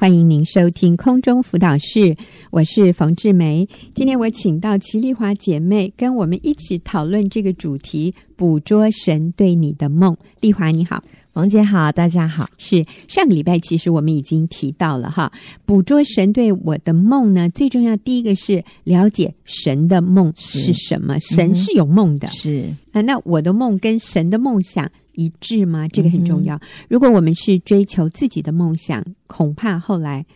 欢迎您收听空中辅导室，我是冯志梅。今天我请到齐丽华姐妹跟我们一起讨论这个主题：捕捉神对你的梦。丽华你好，冯姐好，大家好。是上个礼拜其实我们已经提到了哈，捕捉神对我的梦呢，最重要第一个是了解神的梦是什么，是神是有梦的，是啊，那我的梦跟神的梦想。一致吗？这个很重要。嗯、如果我们是追求自己的梦想，恐怕后来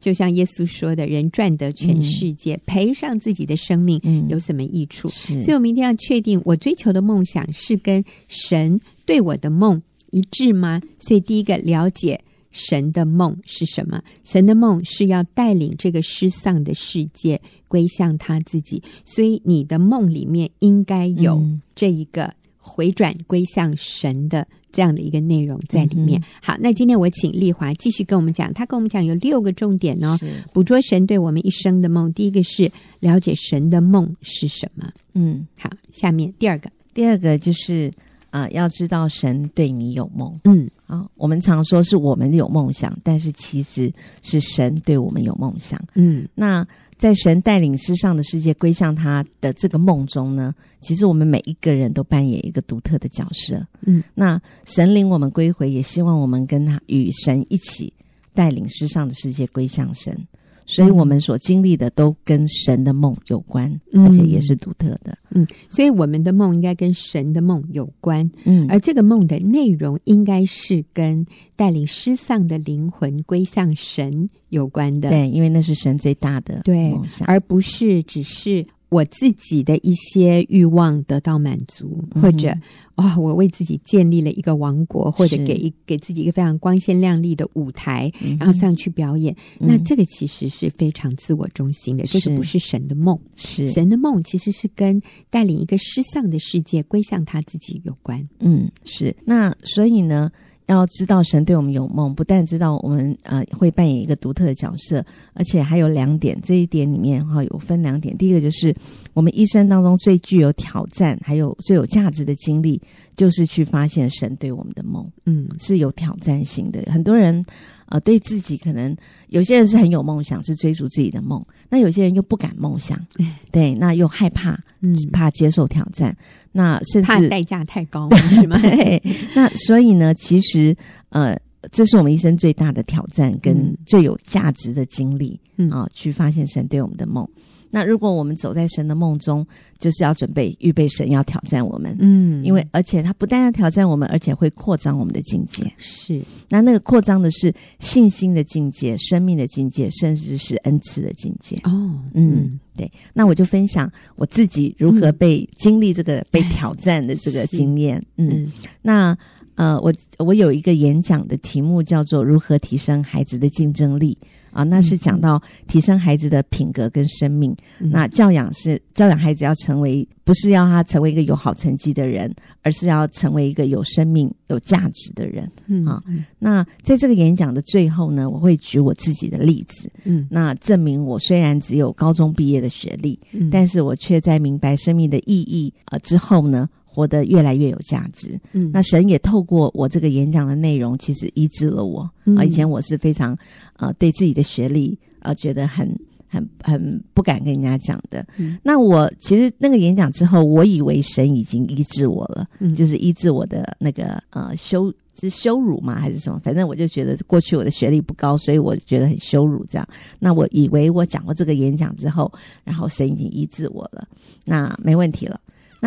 就像耶稣说的：“人赚得全世界，嗯、赔上自己的生命，有什么益处？”嗯、所以，我们一定要确定，我追求的梦想是跟神对我的梦一致吗？所以，第一个了解神的梦是什么？神的梦是要带领这个失丧的世界归向他自己。所以，你的梦里面应该有这一个。回转归向神的这样的一个内容在里面。嗯、好，那今天我请丽华继续跟我们讲，她跟我们讲有六个重点哦。捕捉神对我们一生的梦，第一个是了解神的梦是什么。嗯，好，下面第二个，第二个就是啊、呃，要知道神对你有梦。嗯，啊，我们常说是我们有梦想，但是其实是神对我们有梦想。嗯，那。在神带领世上的世界归向他的这个梦中呢，其实我们每一个人都扮演一个独特的角色。嗯，那神领我们归回，也希望我们跟他与神一起带领世上的世界归向神。所以我们所经历的都跟神的梦有关，嗯、而且也是独特的。嗯，所以我们的梦应该跟神的梦有关。嗯，而这个梦的内容应该是跟带领失丧的灵魂归向神有关的。对，因为那是神最大的梦想，而不是只是。我自己的一些欲望得到满足，或者啊、哦，我为自己建立了一个王国，或者给一给自己一个非常光鲜亮丽的舞台，嗯、然后上去表演。嗯、那这个其实是非常自我中心的，嗯、这个不是神的梦。是神的梦，其实是跟带领一个失丧的世界归向他自己有关。嗯，是。那所以呢？要知道神对我们有梦，不但知道我们呃会扮演一个独特的角色，而且还有两点。这一点里面哈有分两点，第一个就是我们一生当中最具有挑战，还有最有价值的经历，就是去发现神对我们的梦，嗯，是有挑战性的。很多人。呃，对自己可能有些人是很有梦想，是追逐自己的梦；那有些人又不敢梦想，对，那又害怕，嗯，怕接受挑战，那甚至怕代价太高，是吗？对，那所以呢，其实呃，这是我们一生最大的挑战跟最有价值的经历，嗯啊，去发现神对我们的梦。那如果我们走在神的梦中，就是要准备预备神要挑战我们，嗯，因为而且他不但要挑战我们，而且会扩张我们的境界。是，那那个扩张的是信心的境界、生命的境界，甚至是恩赐的境界。哦，嗯，嗯对。那我就分享我自己如何被经历这个、嗯、被挑战的这个经验。嗯，嗯，那呃，我我有一个演讲的题目叫做“如何提升孩子的竞争力”。啊，那是讲到提升孩子的品格跟生命。嗯、那教养是教养孩子要成为，不是要他成为一个有好成绩的人，而是要成为一个有生命、有价值的人。嗯，啊，那在这个演讲的最后呢，我会举我自己的例子。嗯，那证明我虽然只有高中毕业的学历，嗯、但是我却在明白生命的意义啊之后呢，活得越来越有价值。嗯，那神也透过我这个演讲的内容，其实医治了我。嗯、啊，以前我是非常呃对自己的学历呃觉得很很很不敢跟人家讲的。嗯，那我其实那个演讲之后，我以为神已经医治我了，嗯、就是医治我的那个呃羞是羞辱吗？还是什么？反正我就觉得过去我的学历不高，所以我觉得很羞辱这样。那我以为我讲过这个演讲之后，然后神已经医治我了，那没问题了。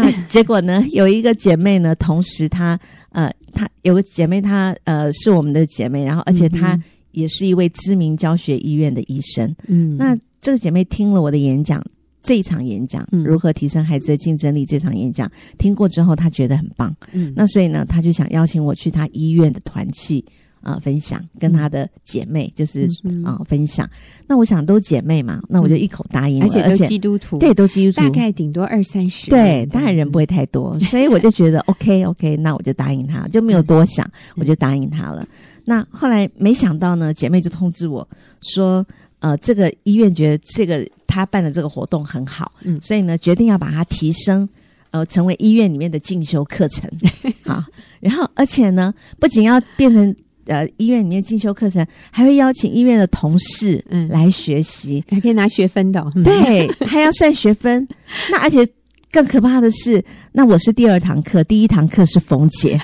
那结果呢？有一个姐妹呢，同时她呃，她有个姐妹她，她呃是我们的姐妹，然后而且她也是一位知名教学医院的医生。嗯，那这个姐妹听了我的演讲，这一场演讲，嗯，如何提升孩子的竞争力这场演讲，听过之后，她觉得很棒。嗯，那所以呢，她就想邀请我去她医院的团契。啊、呃，分享跟她的姐妹、嗯、就是啊、嗯呃，分享。那我想都姐妹嘛，那我就一口答应了。而且都基督徒，对，都基督徒，大概顶多二三十。对，当然人不会太多，所以我就觉得 OK OK，那我就答应她，就没有多想，嗯、我就答应她了。那后来没想到呢，姐妹就通知我说，呃，这个医院觉得这个他办的这个活动很好，嗯，所以呢，决定要把它提升，呃，成为医院里面的进修课程。好，然后而且呢，不仅要变成。呃医院里面进修课程，还会邀请医院的同事嗯。来学习，还可以拿学分的，嗯、对，还要算学分。那而且更可怕的是，那我是第二堂课，第一堂课是冯姐，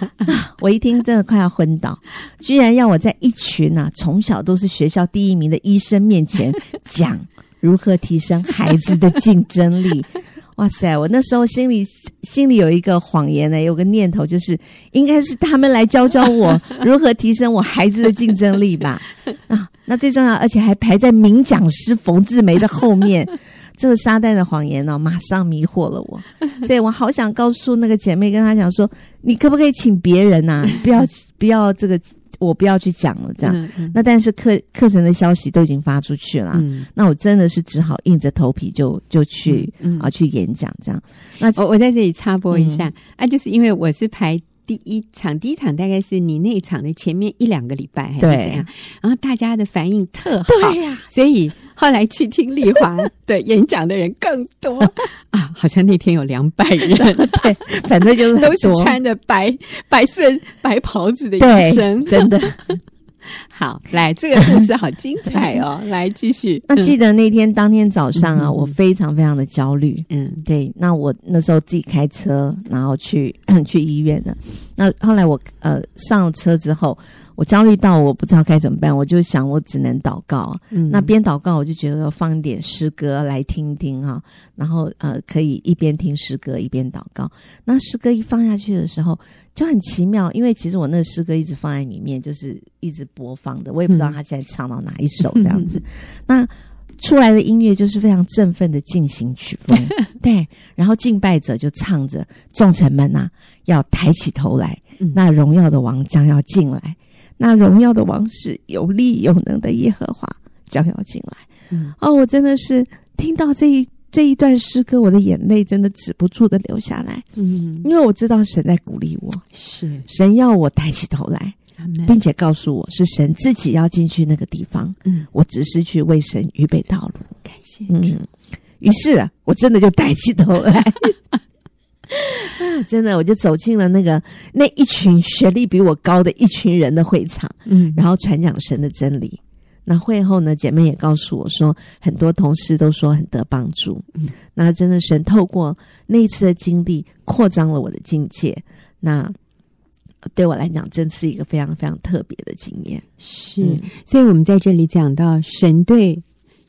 我一听真的快要昏倒，居然要我在一群啊从小都是学校第一名的医生面前讲如何提升孩子的竞争力。哇塞！我那时候心里心里有一个谎言呢，有个念头，就是应该是他们来教教我 如何提升我孩子的竞争力吧。啊，那最重要，而且还排在名讲师冯志梅的后面。这个撒旦的谎言呢，马上迷惑了我。所以我好想告诉那个姐妹，跟她讲说，你可不可以请别人呐？不要不要这个。我不要去讲了，这样。嗯嗯、那但是课课程的消息都已经发出去了，嗯、那我真的是只好硬着头皮就就去、啊去演讲这样。那我我在这里插播一下、嗯、啊，就是因为我是排第一场，第一场大概是你那一场的前面一两个礼拜还是怎样，对然后大家的反应特好，对呀、啊，所以。后来去听丽华的演讲的人更多。啊，好像那天有两百人，对，反正就是 都是穿着白白色白袍子的医生，真的。好，来这个故事好精彩哦，来继续。那记得那天当天早上啊，我非常非常的焦虑。嗯，对，那我那时候自己开车，然后去去医院的。那后来我呃上了车之后。我焦虑到我不知道该怎么办，我就想我只能祷告。嗯，那边祷告我就觉得要放一点诗歌来听听哈，然后呃可以一边听诗歌一边祷告。那诗歌一放下去的时候就很奇妙，因为其实我那个诗歌一直放在里面，就是一直播放的，我也不知道他现在唱到哪一首这样子。嗯、那出来的音乐就是非常振奋的进行曲风，对，然后敬拜者就唱着众臣们呐、啊、要抬起头来，嗯、那荣耀的王将要进来。那荣耀的王是有力有能的耶和华将要进来。嗯，哦，我真的是听到这一这一段诗歌，我的眼泪真的止不住的流下来。嗯，因为我知道神在鼓励我，是神要我抬起头来，并且告诉我是神自己要进去那个地方。嗯，我只是去为神预备道路。感谢。嗯，于是啊，我真的就抬起头来。啊，真的，我就走进了那个那一群学历比我高的一群人的会场，嗯，然后传讲神的真理。那会后呢，姐妹也告诉我说，很多同事都说很得帮助。嗯，那真的神透过那一次的经历，扩张了我的境界。那对我来讲，真是一个非常非常特别的经验。是，嗯，所以我们在这里讲到神对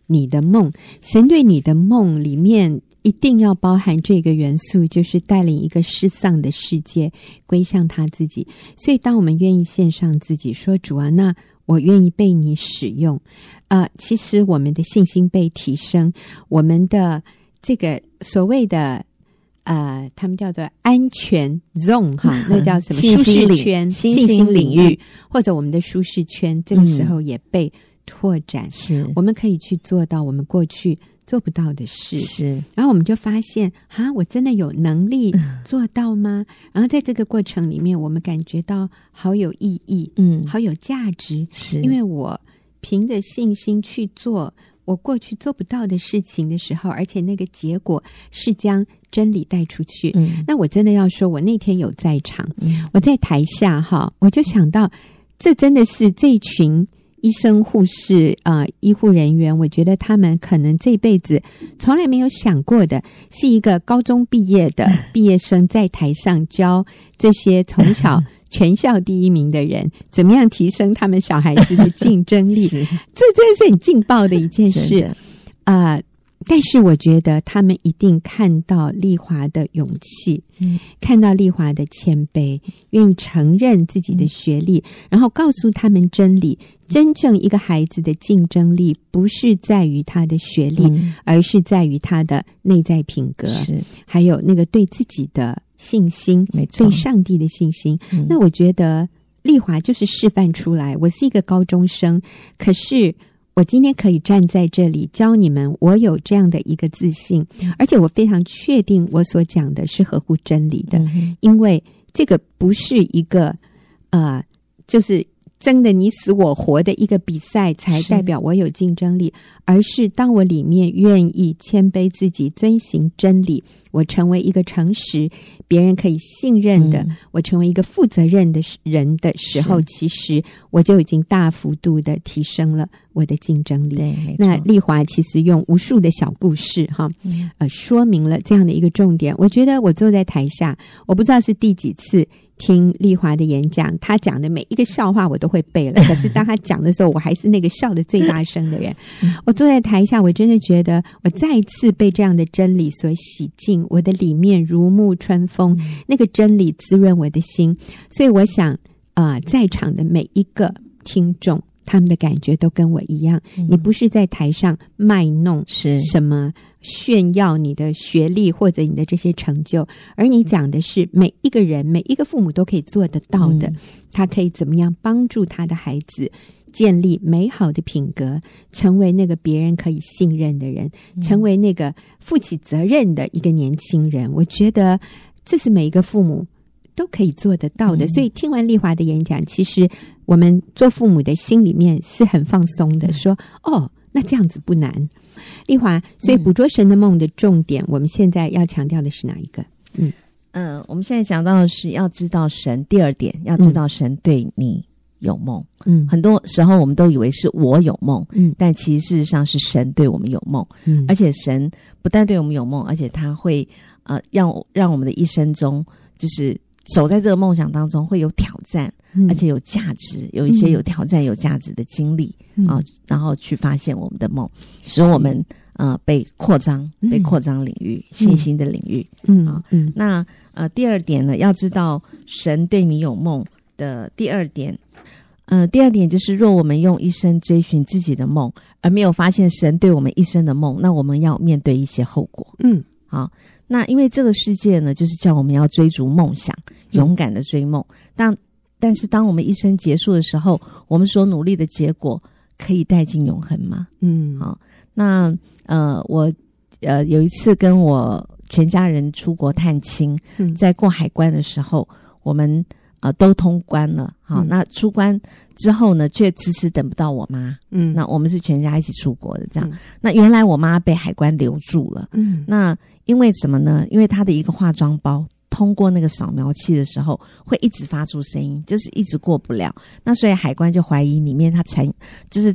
你的梦，神对你的梦里面。一定要包含这个元素，就是带领一个失丧的世界归向他自己。所以，当我们愿意献上自己，说主啊，那我愿意被你使用。呃，其实我们的信心被提升，我们的这个所谓的呃，他们叫做安全 zone 哈，那叫什么舒适圈、信心领域，或者我们的舒适圈，这个时候也被拓展。是，我们可以去做到我们过去。做不到的事。是，然后我们就发现啊，我真的有能力做到吗？嗯、然后在这个过程里面，我们感觉到好有意义，嗯，好有价值，是。因为我凭着信心去做我过去做不到的事情的时候，而且那个结果是将真理带出去。嗯，那我真的要说，我那天有在场，嗯、我在台下哈，我就想到，这真的是这群。医生、护士啊、呃，医护人员，我觉得他们可能这辈子从来没有想过的，是一个高中毕业的 毕业生在台上教这些从小全校第一名的人，怎么样提升他们小孩子的竞争力。是这真是很劲爆的一件事啊！的但是我觉得他们一定看到丽华的勇气，嗯，看到丽华的谦卑，愿意承认自己的学历，嗯、然后告诉他们真理。真正一个孩子的竞争力，不是在于他的学历，嗯、而是在于他的内在品格，是还有那个对自己的信心，没错，对上帝的信心。嗯、那我觉得丽华就是示范出来。我是一个高中生，可是。我今天可以站在这里教你们，我有这样的一个自信，而且我非常确定我所讲的是合乎真理的，因为这个不是一个呃，就是争的你死我活的一个比赛，才代表我有竞争力，而是当我里面愿意谦卑自己，遵循真理，我成为一个诚实、别人可以信任的，嗯、我成为一个负责任的人的时候，其实我就已经大幅度的提升了我的竞争力。对，那丽华其实用无数的小故事，哈，呃，说明了这样的一个重点。我觉得我坐在台下，我不知道是第几次。听丽华的演讲，她讲的每一个笑话我都会背了。可是当她讲的时候，我还是那个笑的最大声的人。我坐在台下，我真的觉得我再一次被这样的真理所洗净，我的里面如沐春风，那个真理滋润我的心。所以我想，啊、呃，在场的每一个听众，他们的感觉都跟我一样。你不是在台上卖弄是什么？炫耀你的学历或者你的这些成就，而你讲的是每一个人、每一个父母都可以做得到的。他可以怎么样帮助他的孩子建立美好的品格，成为那个别人可以信任的人，成为那个负起责任的一个年轻人。我觉得这是每一个父母都可以做得到的。所以听完丽华的演讲，其实我们做父母的心里面是很放松的，说：“哦。”那这样子不难，丽华。所以捕捉神的梦的重点，嗯、我们现在要强调的是哪一个？嗯嗯、呃，我们现在讲到的是要知道神。第二点，要知道神对你有梦。嗯，很多时候我们都以为是我有梦，嗯，但其实事实上是神对我们有梦。嗯，而且神不但对我们有梦，而且他会呃让让我们的一生中就是。走在这个梦想当中会有挑战，嗯、而且有价值，有一些有挑战、有价值的经历啊，嗯、然后去发现我们的梦，使我们呃被扩张、被扩张领域、嗯、信心的领域。嗯啊，嗯那呃第二点呢，要知道神对你有梦的第二点，呃第二点就是，若我们用一生追寻自己的梦，而没有发现神对我们一生的梦，那我们要面对一些后果。嗯，好。那因为这个世界呢，就是叫我们要追逐梦想，勇敢的追梦。但但是当我们一生结束的时候，我们所努力的结果可以带进永恒吗？嗯，好。那呃，我呃有一次跟我全家人出国探亲，在过海关的时候，我们呃都通关了。好，那出关之后呢，却迟迟等不到我妈。嗯，那我们是全家一起出国的，这样。那原来我妈被海关留住了。嗯，那。因为什么呢？因为她的一个化妆包通过那个扫描器的时候，会一直发出声音，就是一直过不了。那所以海关就怀疑里面他才就是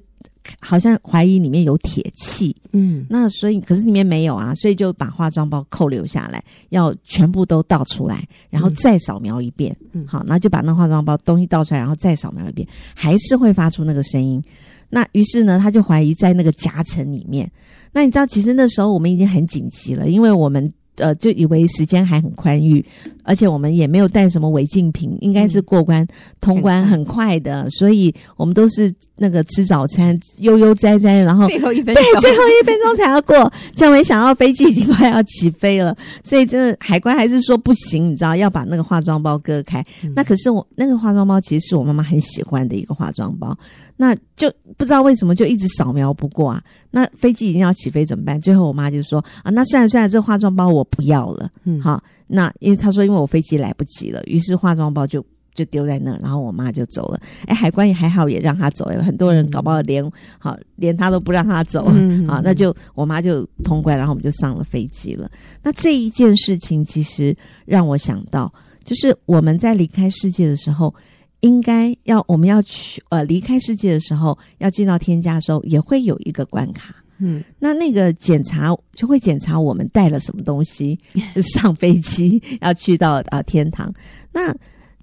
好像怀疑里面有铁器。嗯，那所以可是里面没有啊，所以就把化妆包扣留下来，要全部都倒出来，然后再扫描一遍。嗯，好，那就把那化妆包东西倒出来，然后再扫描一遍，还是会发出那个声音。那于是呢，他就怀疑在那个夹层里面。那你知道，其实那时候我们已经很紧急了，因为我们呃就以为时间还很宽裕，而且我们也没有带什么违禁品，应该是过关、嗯、通关很快的，所以我们都是那个吃早餐悠悠哉哉，然后最后一分钟对最后一分钟才要过，就没想到飞机已经快要起飞了，所以真的海关还是说不行，你知道要把那个化妆包割开。嗯、那可是我那个化妆包其实是我妈妈很喜欢的一个化妆包。那就不知道为什么就一直扫描不过啊？那飞机已经要起飞怎么办？最后我妈就说啊，那算了算了，这化妆包我不要了。嗯，好，那因为她说因为我飞机来不及了，于是化妆包就就丢在那，然后我妈就走了。哎，海关也还好，也让她走。有很多人搞不好连好连她都不让她走。嗯，啊，那就我妈就通关，然后我们就上了飞机了。那这一件事情其实让我想到，就是我们在离开世界的时候。应该要我们要去呃离开世界的时候，要进到天家的时候，也会有一个关卡。嗯，那那个检查就会检查我们带了什么东西 上飞机，要去到啊、呃、天堂。那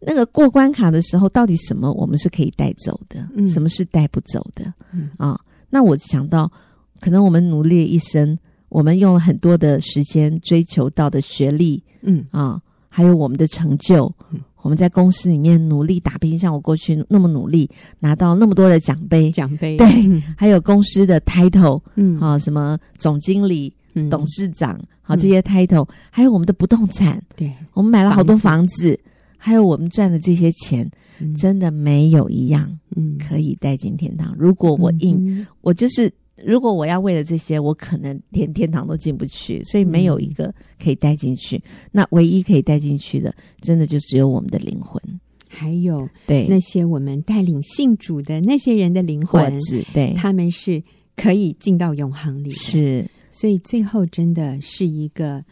那个过关卡的时候，到底什么我们是可以带走的？嗯，什么是带不走的？嗯啊，那我想到，可能我们努力一生，我们用了很多的时间追求到的学历，嗯啊，还有我们的成就。嗯我们在公司里面努力打拼，像我过去那么努力，拿到那么多的奖杯，奖杯。对，嗯、还有公司的 title，嗯，好，什么总经理、嗯、董事长，好，这些 title，、嗯、还有我们的不动产，对，我们买了好多房子，还有我们赚的这些钱，嗯、真的没有一样，嗯，可以带进天堂。如果我硬，嗯、我就是。如果我要为了这些，我可能连天堂都进不去，所以没有一个可以带进去。嗯、那唯一可以带进去的，真的就只有我们的灵魂。还有对那些我们带领信主的那些人的灵魂，对，他们是可以进到永恒里。是，所以最后真的是一个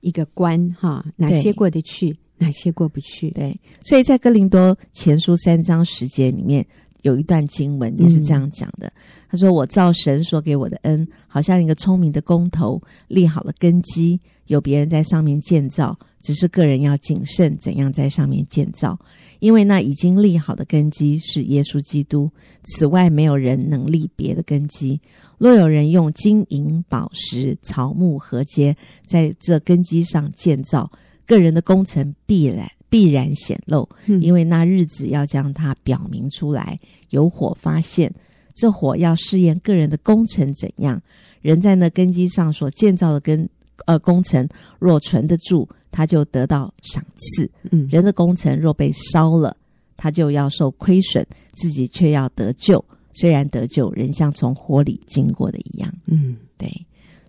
一个关哈，哪些过得去，哪些过不去。对，所以在哥林多前书三章十节里面。有一段经文也是这样讲的，嗯、他说：“我造神所给我的恩，好像一个聪明的工头立好了根基，有别人在上面建造，只是个人要谨慎怎样在上面建造，因为那已经立好的根基是耶稣基督，此外没有人能立别的根基。若有人用金银宝石、草木禾秸在这根基上建造，个人的工程必然。”必然显露，因为那日子要将它表明出来。有火发现，这火要试验个人的工程怎样。人在那根基上所建造的根呃工程，若存得住，他就得到赏赐。嗯，人的工程若被烧了，他就要受亏损，自己却要得救。虽然得救，人像从火里经过的一样。嗯，对。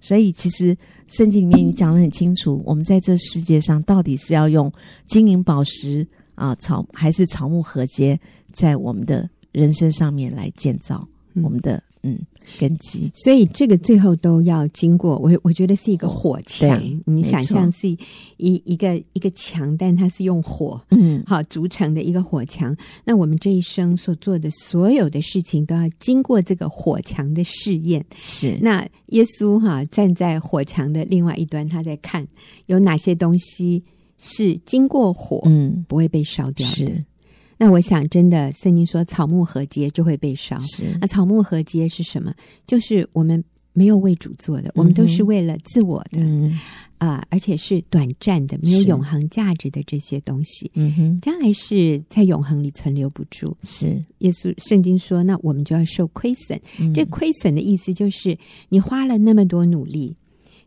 所以，其实圣经里面你讲的很清楚，我们在这世界上到底是要用金银宝石啊，草还是草木禾秸，在我们的人生上面来建造我们的。嗯，根基，所以这个最后都要经过我，我觉得是一个火墙。你想象是一一个一个墙，但它是用火，嗯，好组成的一个火墙。那我们这一生所做的所有的事情，都要经过这个火墙的试验。是，那耶稣哈站在火墙的另外一端，他在看有哪些东西是经过火，嗯，不会被烧掉的。是。那我想，真的，圣经说草木禾秸就会被烧。是，那草木禾秸是什么？就是我们没有为主做的，嗯、我们都是为了自我的，啊、而且是短暂的，没有永恒价值的这些东西。嗯哼，将来是在永恒里存留不住。是，耶稣圣经说，那我们就要受亏损。嗯、这亏损的意思就是，你花了那么多努力。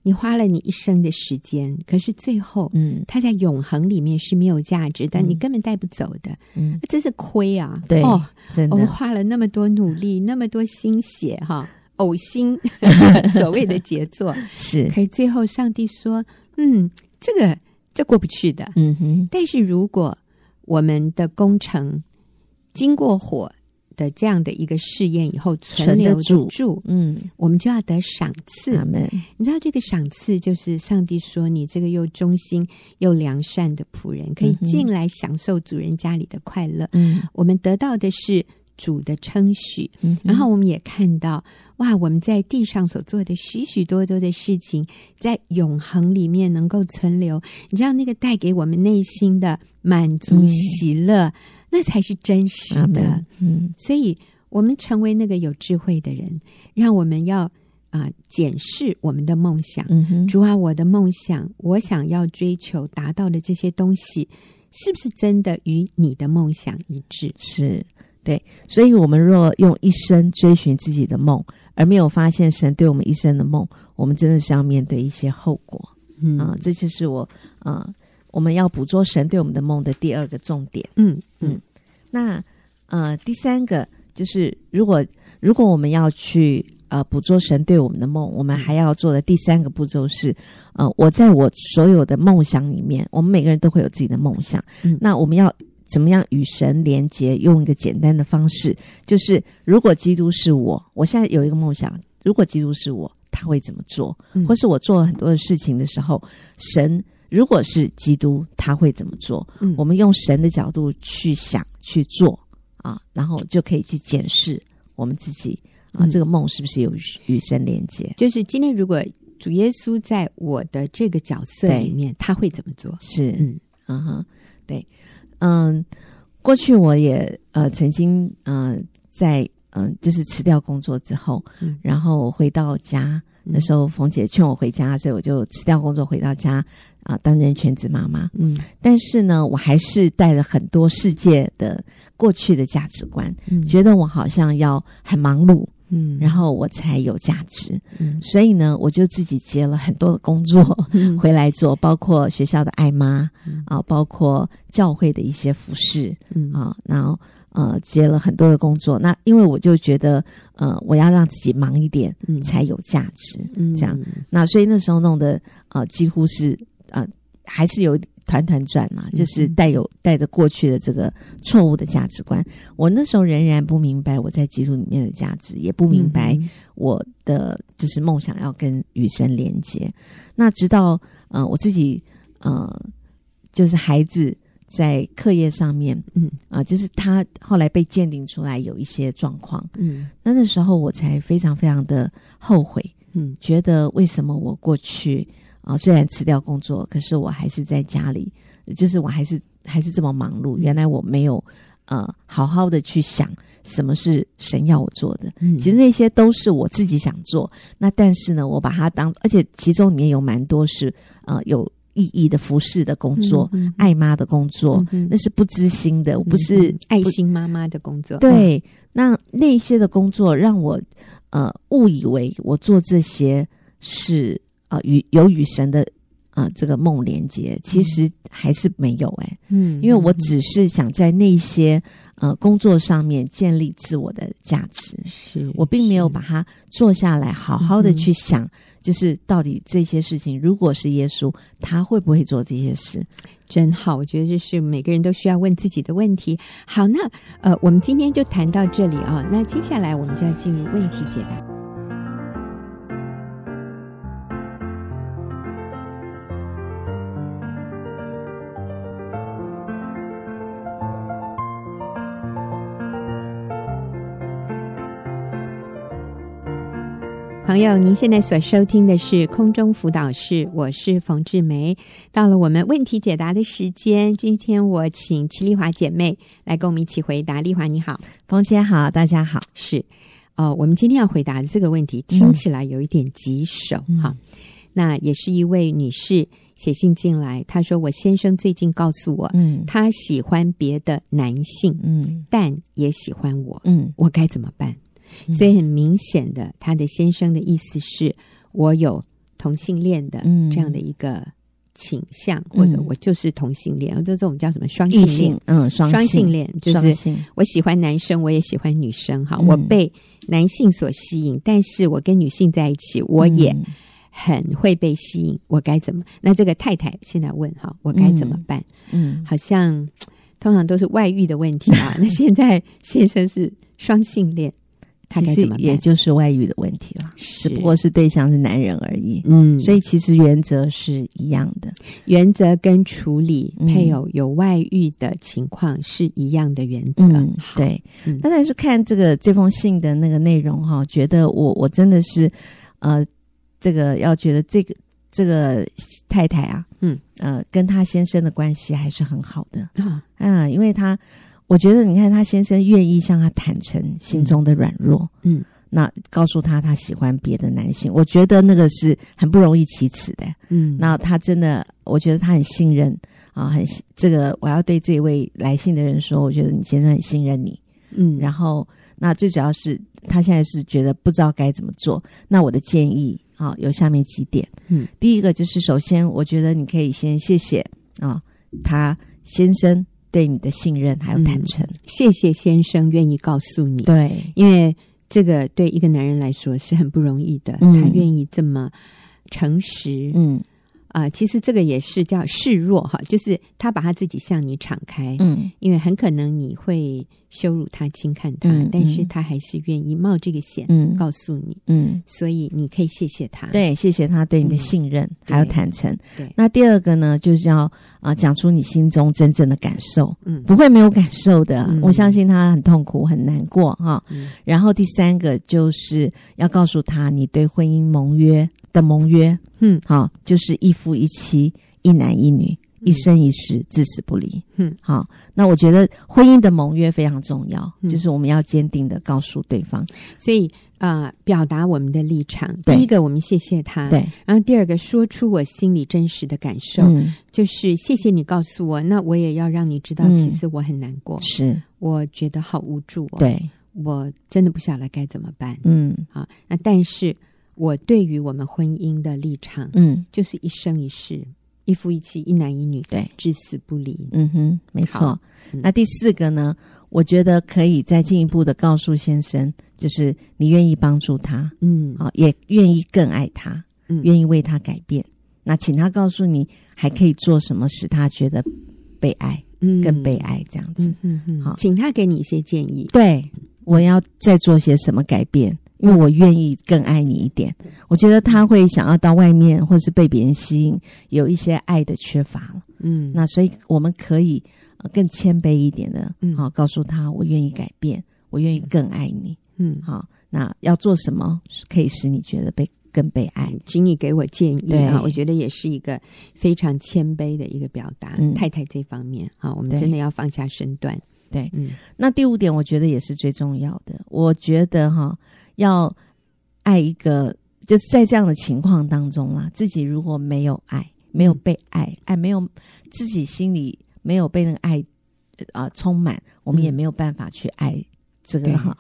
你花了你一生的时间，可是最后，嗯，它在永恒里面是没有价值，但你根本带不走的，嗯，真是亏啊！对，哦，真的，我们花了那么多努力，那么多心血，哈，呕心，所谓的杰作。是，可是最后上帝说，嗯，这个这过不去的，嗯哼。但是如果我们的工程经过火。的这样的一个试验以后存留住，住，嗯，我们就要得赏赐。你知道这个赏赐就是上帝说，你这个又忠心又良善的仆人，可以进来享受主人家里的快乐。嗯，我们得到的是主的称许。嗯，然后我们也看到，哇，我们在地上所做的许许多多的事情，在永恒里面能够存留。你知道那个带给我们内心的满足喜乐。嗯那才是真实的，嗯，所以我们成为那个有智慧的人，让我们要啊、呃、检视我们的梦想，主啊，我的梦想，我想要追求达到的这些东西，是不是真的与你的梦想一致？是，对，所以，我们若用一生追寻自己的梦，而没有发现神对我们一生的梦，我们真的是要面对一些后果，嗯。啊，这就是我啊。我们要捕捉神对我们的梦的第二个重点。嗯嗯，那呃，第三个就是，如果如果我们要去呃捕捉神对我们的梦，我们还要做的第三个步骤是，呃，我在我所有的梦想里面，我们每个人都会有自己的梦想。嗯，那我们要怎么样与神连接？用一个简单的方式，就是如果基督是我，我现在有一个梦想，如果基督是我，他会怎么做？或是我做了很多的事情的时候，神。如果是基督，他会怎么做？嗯，我们用神的角度去想去做啊，然后就可以去检视我们自己啊，这个梦是不是有与神连接？就是今天，如果主耶稣在我的这个角色里面，他会怎么做？是，嗯，嗯哼，对，嗯，过去我也呃曾经嗯、呃、在嗯、呃、就是辞掉工作之后，嗯，然后回到家，那时候冯姐劝我回家，所以我就辞掉工作回到家。啊，担任全职妈妈，嗯，但是呢，我还是带了很多世界的过去的价值观，嗯，觉得我好像要很忙碌，嗯，然后我才有价值，嗯，所以呢，我就自己接了很多的工作 回来做，包括学校的爱妈，嗯，啊，包括教会的一些服侍，嗯，啊，然后呃，接了很多的工作。那因为我就觉得，呃，我要让自己忙一点，嗯，才有价值，嗯，这样。那所以那时候弄得，呃，几乎是。呃，还是有团团转嘛，就是带有带着过去的这个错误的价值观。我那时候仍然不明白我在基督里面的价值，也不明白我的就是梦想要跟与神连接。那直到呃我自己呃就是孩子在课业上面，嗯啊、呃，就是他后来被鉴定出来有一些状况，嗯，那那时候我才非常非常的后悔，嗯，觉得为什么我过去。啊，虽然辞掉工作，可是我还是在家里，就是我还是还是这么忙碌。原来我没有呃好好的去想什么是神要我做的。嗯，其实那些都是我自己想做。那但是呢，我把它当，而且其中里面有蛮多是呃有意义的服侍的工作，爱妈的工作，嗯、那是不知心的，我不是、嗯、爱心妈妈的工作。对，嗯、那那些的工作让我呃误以为我做这些是。啊，与有与神的啊这个梦连接，其实还是没有哎、欸，嗯，因为我只是想在那些呃工作上面建立自我的价值，是我并没有把它坐下来好好的去想，嗯、就是到底这些事情，如果是耶稣，他会不会做这些事？真好，我觉得这是每个人都需要问自己的问题。好，那呃，我们今天就谈到这里啊，那接下来我们就要进入问题解答。朋友，您现在所收听的是空中辅导室，我是冯志梅。到了我们问题解答的时间，今天我请齐丽华姐妹来跟我们一起回答。丽华你好，冯姐好，大家好。是，哦，我们今天要回答的这个问题听起来有一点棘手哈、嗯。那也是一位女士写信进来，她说：“我先生最近告诉我，嗯，他喜欢别的男性，嗯，但也喜欢我，嗯，我该怎么办？”所以很明显的，他的先生的意思是我有同性恋的这样的一个倾向，嗯、或者我就是同性恋，就这种叫什么双性恋？嗯，双性恋就是我喜欢男生，我也喜欢女生。哈，我被男性所吸引，但是我跟女性在一起，我也很会被吸引。我该怎么？那这个太太现在问哈，我该怎么办？嗯，好像 通常都是外遇的问题啊。那现在 先生是双性恋。其实也就是外遇的问题了，只不过是对象是男人而已。嗯，所以其实原则是一样的，原则跟处理配偶有外遇的情况是一样的原则。嗯，对。嗯，当然是看这个这封信的那个内容哈，觉得我我真的是呃，这个要觉得这个这个太太啊，嗯。呃，跟她先生的关系还是很好的。啊，嗯，因为他。我觉得，你看他先生愿意向他坦诚心中的软弱，嗯，那告诉他他喜欢别的男性，我觉得那个是很不容易启齿的，嗯，那他真的，我觉得他很信任啊，很这个，我要对这位来信的人说，我觉得你先生很信任你，嗯，然后那最主要是他现在是觉得不知道该怎么做，那我的建议啊有下面几点，嗯，第一个就是首先我觉得你可以先谢谢啊他先生。对你的信任还有坦诚，嗯，谢谢先生愿意告诉你。对，因为这个对一个男人来说是很不容易的，嗯，他愿意这么诚实。嗯。啊、呃，其实这个也是叫示弱哈，就是他把他自己向你敞开，嗯，因为很可能你会羞辱他、轻看他，嗯，但是他还是愿意冒这个险，嗯，告诉你，嗯，所以你可以谢谢他，对，谢谢他对你的信任、嗯、还有坦诚。对，那第二个呢，就是要啊、呃、讲出你心中真正的感受，嗯，不会没有感受的，嗯、我相信他很痛苦、很难过哈、嗯。然后第三个就是要告诉他你对婚姻盟约的盟约。嗯，好，就是一夫一妻，一男一女，一生一世，至死不离。嗯，好，那我觉得婚姻的盟约非常重要，嗯、就是我们要坚定的告诉对方，所以呃，表达我们的立场。第一个，我们谢谢他，对，然后第二个，说出我心里真实的感受，嗯、就是谢谢你告诉我，那我也要让你知道，其实我很难过，嗯、是，我觉得好无助、哦，对，我真的不晓得该怎么办。嗯，好，那但是。我对于我们婚姻的立场，嗯，就是一生一世，一夫一妻，一男一女，对，至死不离。嗯哼，没错。那第四个呢？我觉得可以再进一步的告诉先生，就是你愿意帮助他，嗯，啊，也愿意更爱他，嗯，愿意为他改变。那请他告诉你还可以做什么，使他觉得被爱，嗯，更被爱这样子。嗯嗯，好，请他给你一些建议。对，我要再做些什么改变？因为我愿意更爱你一点。我觉得他会想要到外面，或是被别人吸引，有一些爱的缺乏了。嗯，那所以我们可以更谦卑一点的，嗯，好，告诉他我愿意改变，我愿意更爱你。嗯，好。那要做什么可以使你觉得被更被爱？请你给我建议啊！我觉得也是一个非常谦卑的一个表达。嗯、太太这方面啊，我们真的要放下身段。对，嗯。那第五点，我觉得也是最重要的。我觉得哈，要爱一个，就是在这样的情况当中啦，自己如果没有爱，没有被爱，爱没有自己心里没有被那个爱啊、呃、充满，我们也没有办法去爱这个哈。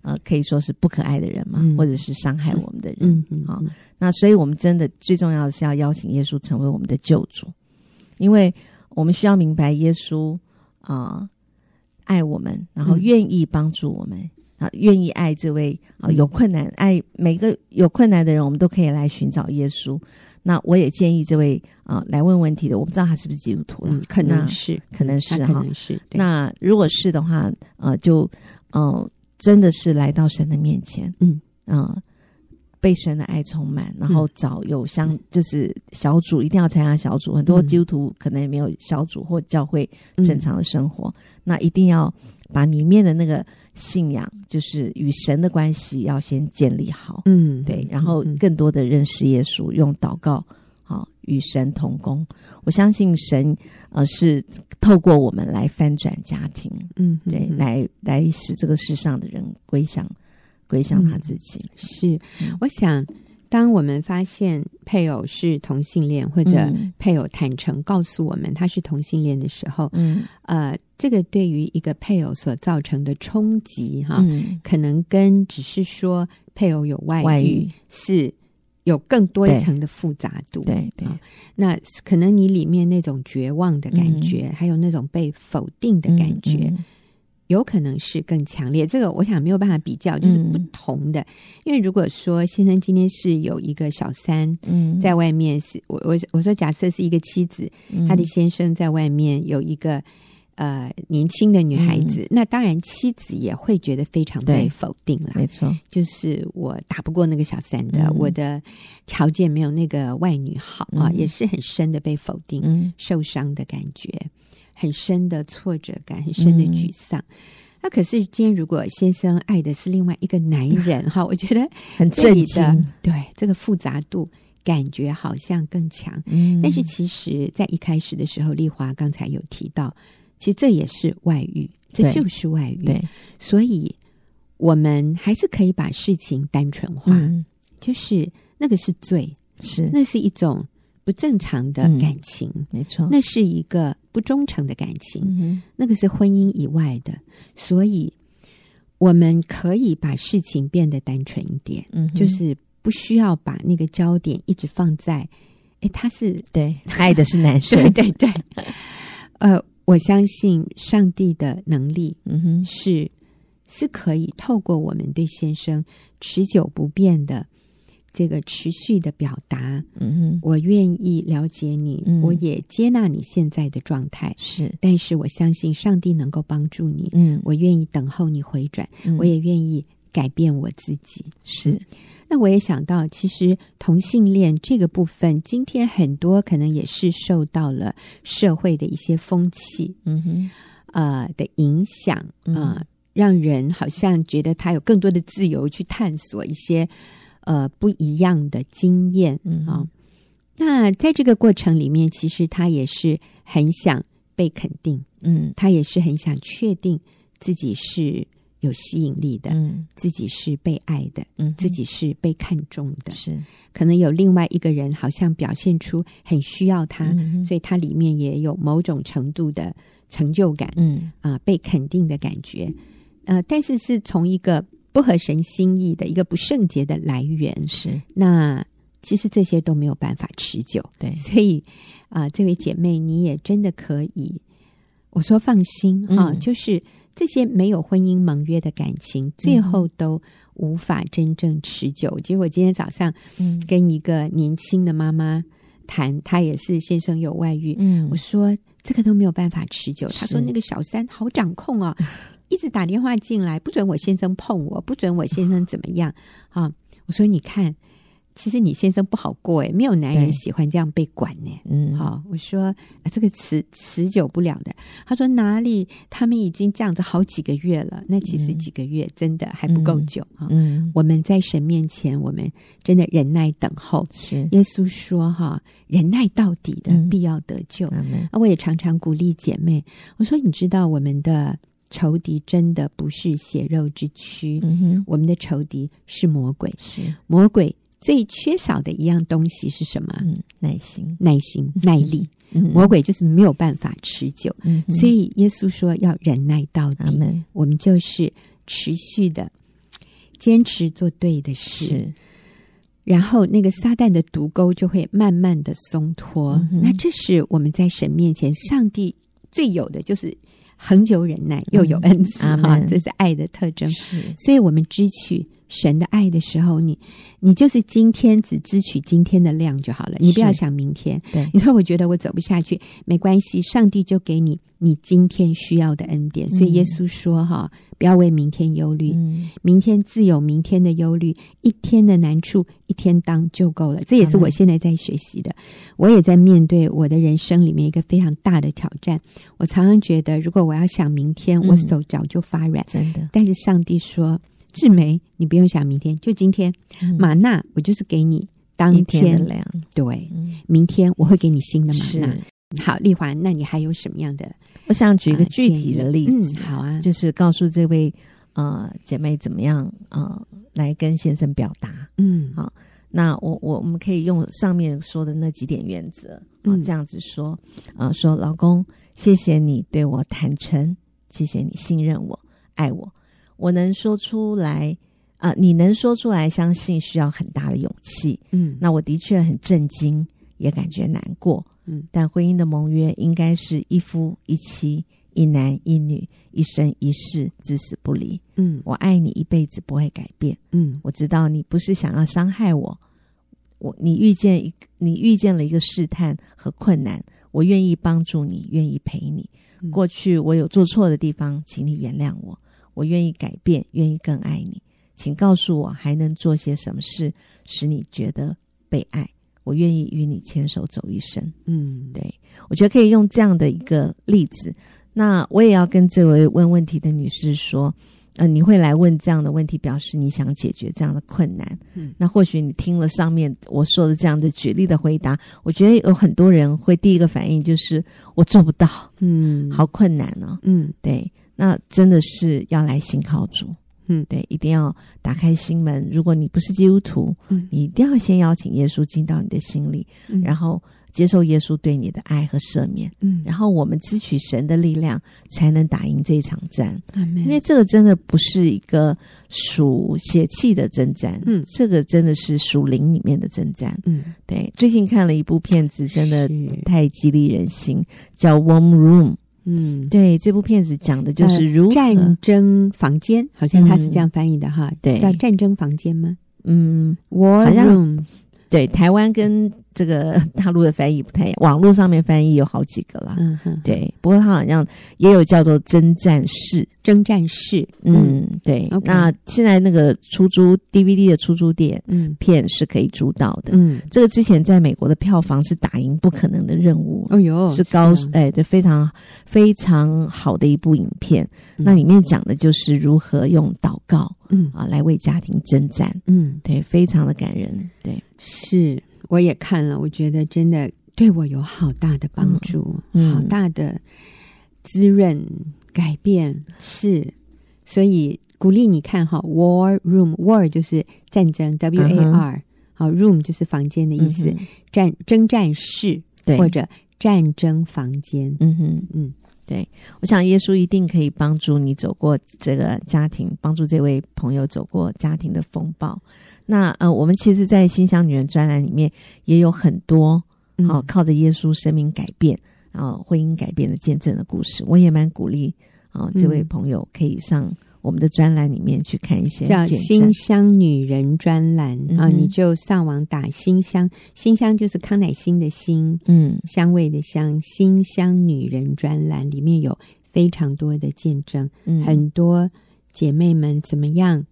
呃，可以说是不可爱的人嘛，嗯、或者是伤害我们的人。嗯嗯，好，那所以我们真的最重要的是要邀请耶稣成为我们的救主，因为我们需要明白耶稣啊、呃、爱我们，然后愿意帮助我们啊，愿、嗯、意爱这位啊、呃、有困难爱每个有困难的人，我们都可以来寻找耶稣。那我也建议这位啊、呃、来问问题的，我不知道他是不是基督徒、嗯，可能是，可能是哈，是。那如果是的话，呃，就嗯。呃真的是来到神的面前，嗯啊、呃，被神的爱充满，然后找有相就是小组，一定要参加小组。很多基督徒可能也没有小组或教会正常的生活，嗯、那一定要把里面的那个信仰，就是与神的关系要先建立好。嗯，对，然后更多的认识耶稣，用祷告。好与神同工，我相信神呃是透过我们来翻转家庭，嗯，对，来来使这个世上的人归向归向他自己。嗯、是，嗯、我想当我们发现配偶是同性恋，或者配偶坦诚告诉我们他是同性恋的时候，嗯，呃，这个对于一个配偶所造成的冲击，哈，嗯、可能跟只是说配偶有外遇，是。有更多一层的复杂度，对对，那可能你里面那种绝望的感觉，嗯、还有那种被否定的感觉，有可能是更强烈。这个我想没有办法比较，就是不同的。嗯、因为如果说先生今天是有一个小三，嗯，在外面是我我我说假设是一个妻子，嗯、他的先生在外面有一个。呃，年轻的女孩子，嗯、那当然妻子也会觉得非常被否定了。没错，就是我打不过那个小三的，嗯、我的条件没有那个外女好、嗯、啊，也是很深的被否定、嗯、受伤的感觉，很深的挫折感，很深的沮丧。嗯、那可是今天如果先生爱的是另外一个男人 哈，我觉得很震惊。对，这个复杂度感觉好像更强。嗯，但是其实在一开始的时候，丽华刚才有提到。其实这也是外遇，这就是外遇。对，对，所以我们还是可以把事情单纯化，嗯、就是那个是罪，是。那是一种不正常的感情，嗯、没错，那是一个不忠诚的感情，嗯、那个是婚姻以外的。所以我们可以把事情变得单纯一点，嗯，就是不需要把那个焦点一直放在，哎，他是对爱的是男生，对对对，呃。我相信上帝的能力，嗯哼，是是可以透过我们对先生持久不变的这个持续的表达，嗯哼，我愿意了解你，嗯、我也接纳你现在的状态，是，但是我相信上帝能够帮助你，嗯，我愿意等候你回转，嗯、我也愿意改变我自己，是。那我也想到，其实同性恋这个部分，今天很多可能也是受到了社会的一些风气，嗯哼，呃的影响啊，让人好像觉得他有更多的自由去探索一些呃不一样的经验啊。那在这个过程里面，其实他也是很想被肯定，嗯，他也是很想确定自己是。有吸引力的，嗯，自己是被爱的，嗯，自己是被看重的，是。可能有另外一个人好像表现出很需要他，嗯，所以他里面也有某种程度的成就感，嗯。啊，被肯定的感觉，呃，但是是从一个不合神心意的一个不圣洁的来源，是。那其实这些都没有办法持久，对，所以啊，呃，这位姐妹你也真的可以，我说放心啊，嗯，就是。这些没有婚姻盟约的感情，最后都无法真正持久。其实、嗯、我今天早上跟一个年轻的妈妈谈，她也是先生有外遇。嗯，我说这个都没有办法持久。她说那个小三好掌控啊，一直打电话进来，不准我先生碰我，不准我先生怎么样啊。我说你看。其实你先生不好过哎，没有男人喜欢这样被管呢。嗯，好，我说啊，这个持持久不了的。他说哪里？他们已经这样子好几个月了。那其实几个月真的还不够久啊。嗯，我们在神面前，我们真的忍耐等候。是耶稣说哈，忍耐到底的必要得救。啊，我也常常鼓励姐妹，我说你知道我们的仇敌真的不是血肉之躯，嗯，我们的仇敌是魔鬼，是魔鬼。最缺少的一样东西是什么？嗯，耐心、耐心、耐力。嗯、魔鬼就是没有办法持久，嗯、所以耶稣说要忍耐到底。嗯、我们就是持续的坚持做对的事，然后那个撒旦的毒钩就会慢慢的松脱。嗯、那这是我们在神面前，上帝最有的就是恒久忍耐，又有恩慈啊，嗯、这是爱的特征。是所以我们支取。神的爱的时候，你你就是今天只支取今天的量就好了，你不要想明天。对，你说我觉得我走不下去，没关系，上帝就给你你今天需要的恩典。所以耶稣说：“哈、嗯，不要为明天忧虑，嗯、明天自有明天的忧虑，一天的难处一天当就够了。”这也是我现在在学习的。嗯、我也在面对我的人生里面一个非常大的挑战。我常常觉得，如果我要想明天，我手脚就发软。真的，但是上帝说。志梅，你不用想明天，就今天。玛纳、嗯，我就是给你当天，天的粮。对，嗯、明天我会给你新的玛纳。是好，丽华，那你还有什么样的？我想举一个具体的例子。嗯、好啊，就是告诉这位呃姐妹怎么样呃来跟先生表达。嗯，好，那我我我们可以用上面说的那几点原则啊，这样子说啊、呃，说老公，谢谢你对我坦诚，谢谢你信任我，爱我。我能说出来啊、呃，你能说出来，相信需要很大的勇气。嗯，那我的确很震惊，也感觉难过。嗯，但婚姻的盟约应该是一夫一妻，一男一女，一生一世，至死不离。嗯，我爱你一辈子不会改变。嗯，我知道你不是想要伤害我，我你遇见一你遇见了一个试探和困难，我愿意帮助你，愿意陪你。嗯、过去我有做错的地方，请你原谅我。我愿意改变，愿意更爱你，请告诉我还能做些什么事使你觉得被爱？我愿意与你牵手走一生。嗯，对，我觉得可以用这样的一个例子。那我也要跟这位问问题的女士说，呃，你会来问这样的问题，表示你想解决这样的困难。嗯，那或许你听了上面我说的这样的举例的回答，我觉得有很多人会第一个反应就是我做不到。嗯，好困难哦。嗯，对。那真的是要来信靠主，嗯，对，一定要打开心门。如果你不是基督徒，嗯，你一定要先邀请耶稣进到你的心里，嗯，然后接受耶稣对你的爱和赦免，嗯，然后我们支取神的力量，才能打赢这一场战。嗯，因为这个真的不是一个属血气的征战，嗯，这个真的是属灵里面的征战，嗯，对。最近看了一部片子，真的太激励人心，叫《Warm Room》。嗯，对，这部片子讲的就是如、呃、战争房间，好像他是这样翻译的哈，嗯、对，叫战争房间吗？嗯，War Room，对，台湾跟。这个大陆的翻译不太一样，网络上面翻译有好几个啦。嗯哼，对，不过它好像也有叫做征战士，征战士。嗯，对。Okay 那现在那个出租 DVD 的出租店，嗯，片是可以租到的。嗯，这个之前在美国的票房是打赢不可能的任务。哦哟，是高哎，对，非常非常好的一部影片。嗯、那里面讲的就是如何用祷告，嗯啊，来为家庭征战。嗯，对，非常的感人。对，是。我也看了，我觉得真的对我有好大的帮助，嗯、好大的滋润、改变。是，所以鼓励你看哈，War Room，War 就是战争，W A R，好，Room 就是房间的意思，嗯、战征战室对或者战争房间。嗯哼，嗯，对，我想耶稣一定可以帮助你走过这个家庭，帮助这位朋友走过家庭的风暴。那呃，我们其实，在新乡女人专栏里面也有很多好、哦、靠着耶稣生命改变，然后婚姻改变的见证的故事。我也蛮鼓励啊、哦，这位朋友可以上我们的专栏里面去看一些叫“新香女人”专栏、嗯、啊，你就上网打“新香”，新香就是康乃馨的馨，嗯，香味的香，“新香女人”专栏里面有非常多的见证，嗯、很多姐妹们怎么样，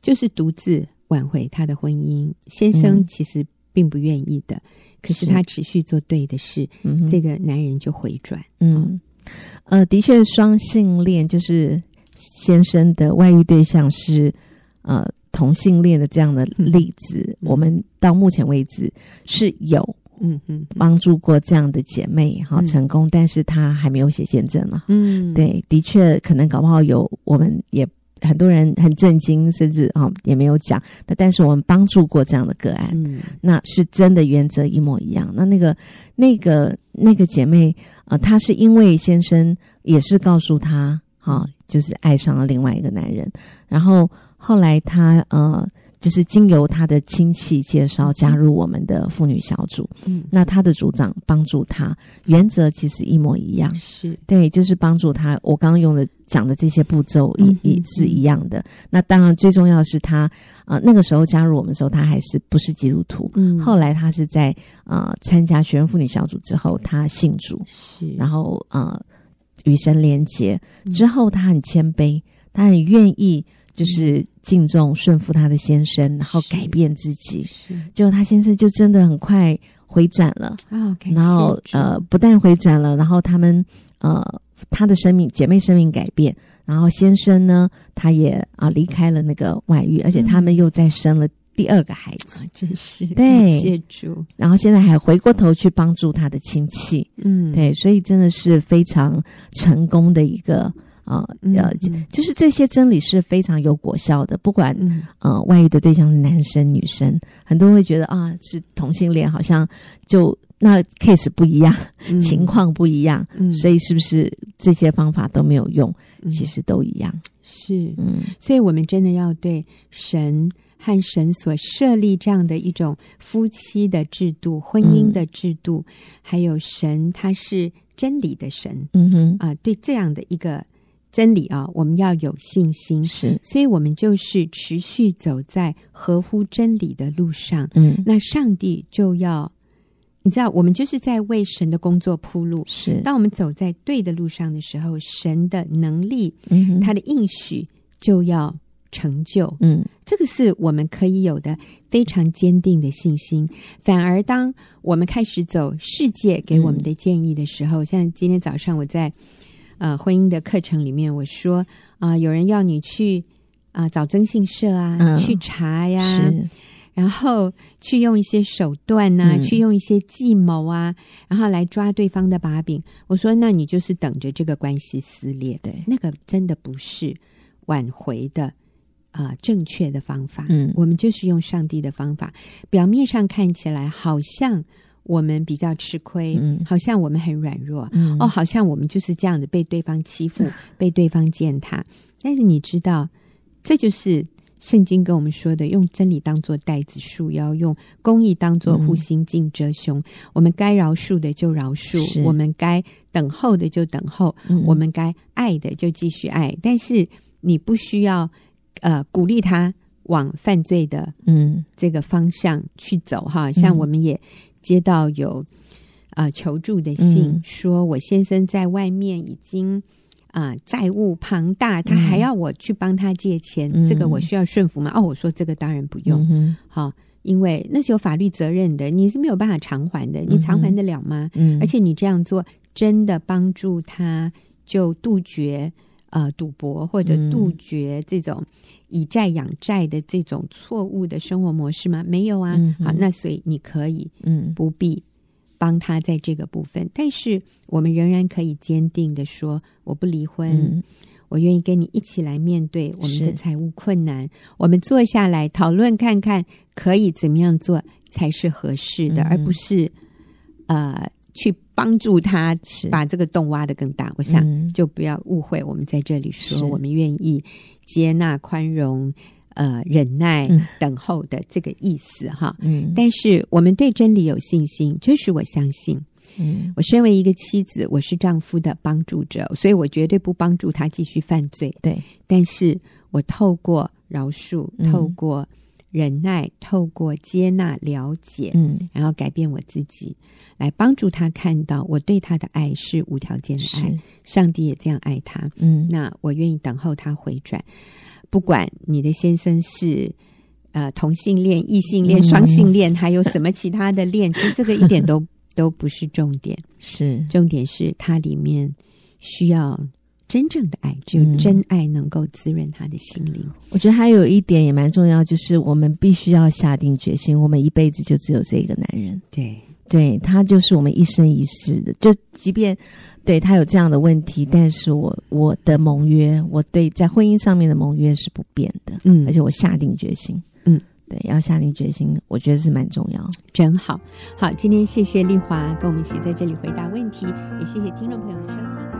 就是独自挽回她的婚姻，先生其实并不愿意的，嗯、可是他持续做对的事，这个男人就回转，嗯，呃，的确，双性恋就是。先生的外遇对象是呃同性恋的这样的例子，嗯、我们到目前为止是有嗯嗯。帮助过这样的姐妹哈、嗯、成功，但是她还没有写见证了。嗯，对，的确可能搞不好有，我们也很多人很震惊，甚至啊也没有讲。那但是我们帮助过这样的个案，嗯，那是真的原则一模一样。那那个那个那个姐妹啊、呃，她是因为先生也是告诉她哈。嗯就是爱上了另外一个男人，然后后来她呃，就是经由他的亲戚介绍加入我们的妇女小组。嗯，那他的组长帮助他，原则其实一模一样，是对，就是帮助他。我刚刚用的讲的这些步骤也也是一样的。那当然最重要的是他啊、呃，那个时候加入我们的时候，他还是不是基督徒。嗯，后来他是在啊、呃、参加学生妇女小组之后，他信主，是然后啊。呃与神连结之后，他很谦卑，他很愿意，就是敬重、顺服他的先生，然后改变自己。结果他先生就真的很快回转了。Okay, 然后呃，不但回转了，然后他们呃，他的生命姐妹生命改变，然后先生呢，他也啊离开了那个外遇，而且他们又再生了。第二个孩子，真是对，谢主。然后现在还回过头去帮助他的亲戚，嗯，对，所以真的是非常成功的一个啊，呃，嗯嗯，就是这些真理是非常有果效的。不管呃外遇的对象是男生女生，很多人会觉得啊是同性恋，好像就那 case 不一样，嗯，情况不一样，嗯，所以是不是这些方法都没有用？其实都一样，是，嗯，所以我们真的要对神。和神所设立这样的一种夫妻的制度、婚姻的制度，嗯、还有神他是真理的神，嗯哼啊，对这样的一个真理啊，我们要有信心。是，所以我们就是持续走在合乎真理的路上。嗯，那上帝就要，你知道，我们就是在为神的工作铺路。是，当我们走在对的路上的时候，神的能力，嗯，他的应许就要。成就，嗯，这个是我们可以有的非常坚定的信心。反而，当我们开始走世界给我们的建议的时候，嗯、像今天早上我在呃婚姻的课程里面，我说啊、呃，有人要你去啊、呃、找征信社啊，嗯、去查呀，是然后去用一些手段呐、啊，嗯、去用一些计谋啊，然后来抓对方的把柄。我说，那你就是等着这个关系撕裂，对，那个真的不是挽回的。啊、呃，正确的方法，嗯，我们就是用上帝的方法。表面上看起来好像我们比较吃亏，嗯，好像我们很软弱，嗯，哦，好像我们就是这样子被对方欺负，嗯、被对方践踏。但是你知道，这就是圣经跟我们说的：用真理当做带子束腰，用公义当做护心镜遮胸。嗯、我们该饶恕的就饶恕，我们该等候的就等候，嗯、我们该爱的就继续爱。但是你不需要。呃，鼓励他往犯罪的嗯这个方向去走哈，嗯、像我们也接到有啊、呃、求助的信，嗯、说我先生在外面已经啊、呃、债务庞大，他还要我去帮他借钱，嗯、这个我需要顺服吗？哦，我说这个当然不用，好、因为那是有法律责任的，你是没有办法偿还的，你偿还得了吗？嗯，而且你这样做真的帮助他就杜绝。呃，赌博或者杜绝这种以债养债的这种错误的生活模式吗？没有啊。嗯、好，那所以你可以，嗯，不必帮他在这个部分，嗯、但是我们仍然可以坚定的说，我不离婚，嗯、我愿意跟你一起来面对我们的财务困难，我们坐下来讨论看看，可以怎么样做才是合适的，嗯、而不是呃。去帮助他把这个洞挖得更大，我想就不要误会，我们在这里说，我们愿意接纳、宽容、呃忍耐、等候的这个意思哈。嗯，但是我们对真理有信心，就是我相信。嗯，我身为一个妻子，我是丈夫的帮助者，所以我绝对不帮助他继续犯罪。对，但是我透过饶恕，透过忍耐，透过接纳、了解，嗯，然后改变我自己，来帮助他看到我对他的爱是无条件的爱，上帝也这样爱他。嗯，那我愿意等候他回转，不管你的先生是。呃，同性恋、异性恋、双性恋，还有什么其他的恋？其实这个一点都都不是重点，是重点是它里面需要真正的爱，只有真爱能够滋润他的心灵。我觉得还有一点也蛮重要，就是我们必须要下定决心，我们一辈子就只有这一个男人。对，对他就是我们一生一世的，就即便对他有这样的问题，但是我我的盟约，我对在婚姻上面的盟约是不变的。嗯，而且我下定决心。嗯对，要下定决心，我觉得是蛮重要。真好，好，今天谢谢丽华跟我们一起在这里回答问题，也谢谢听众朋友的收听。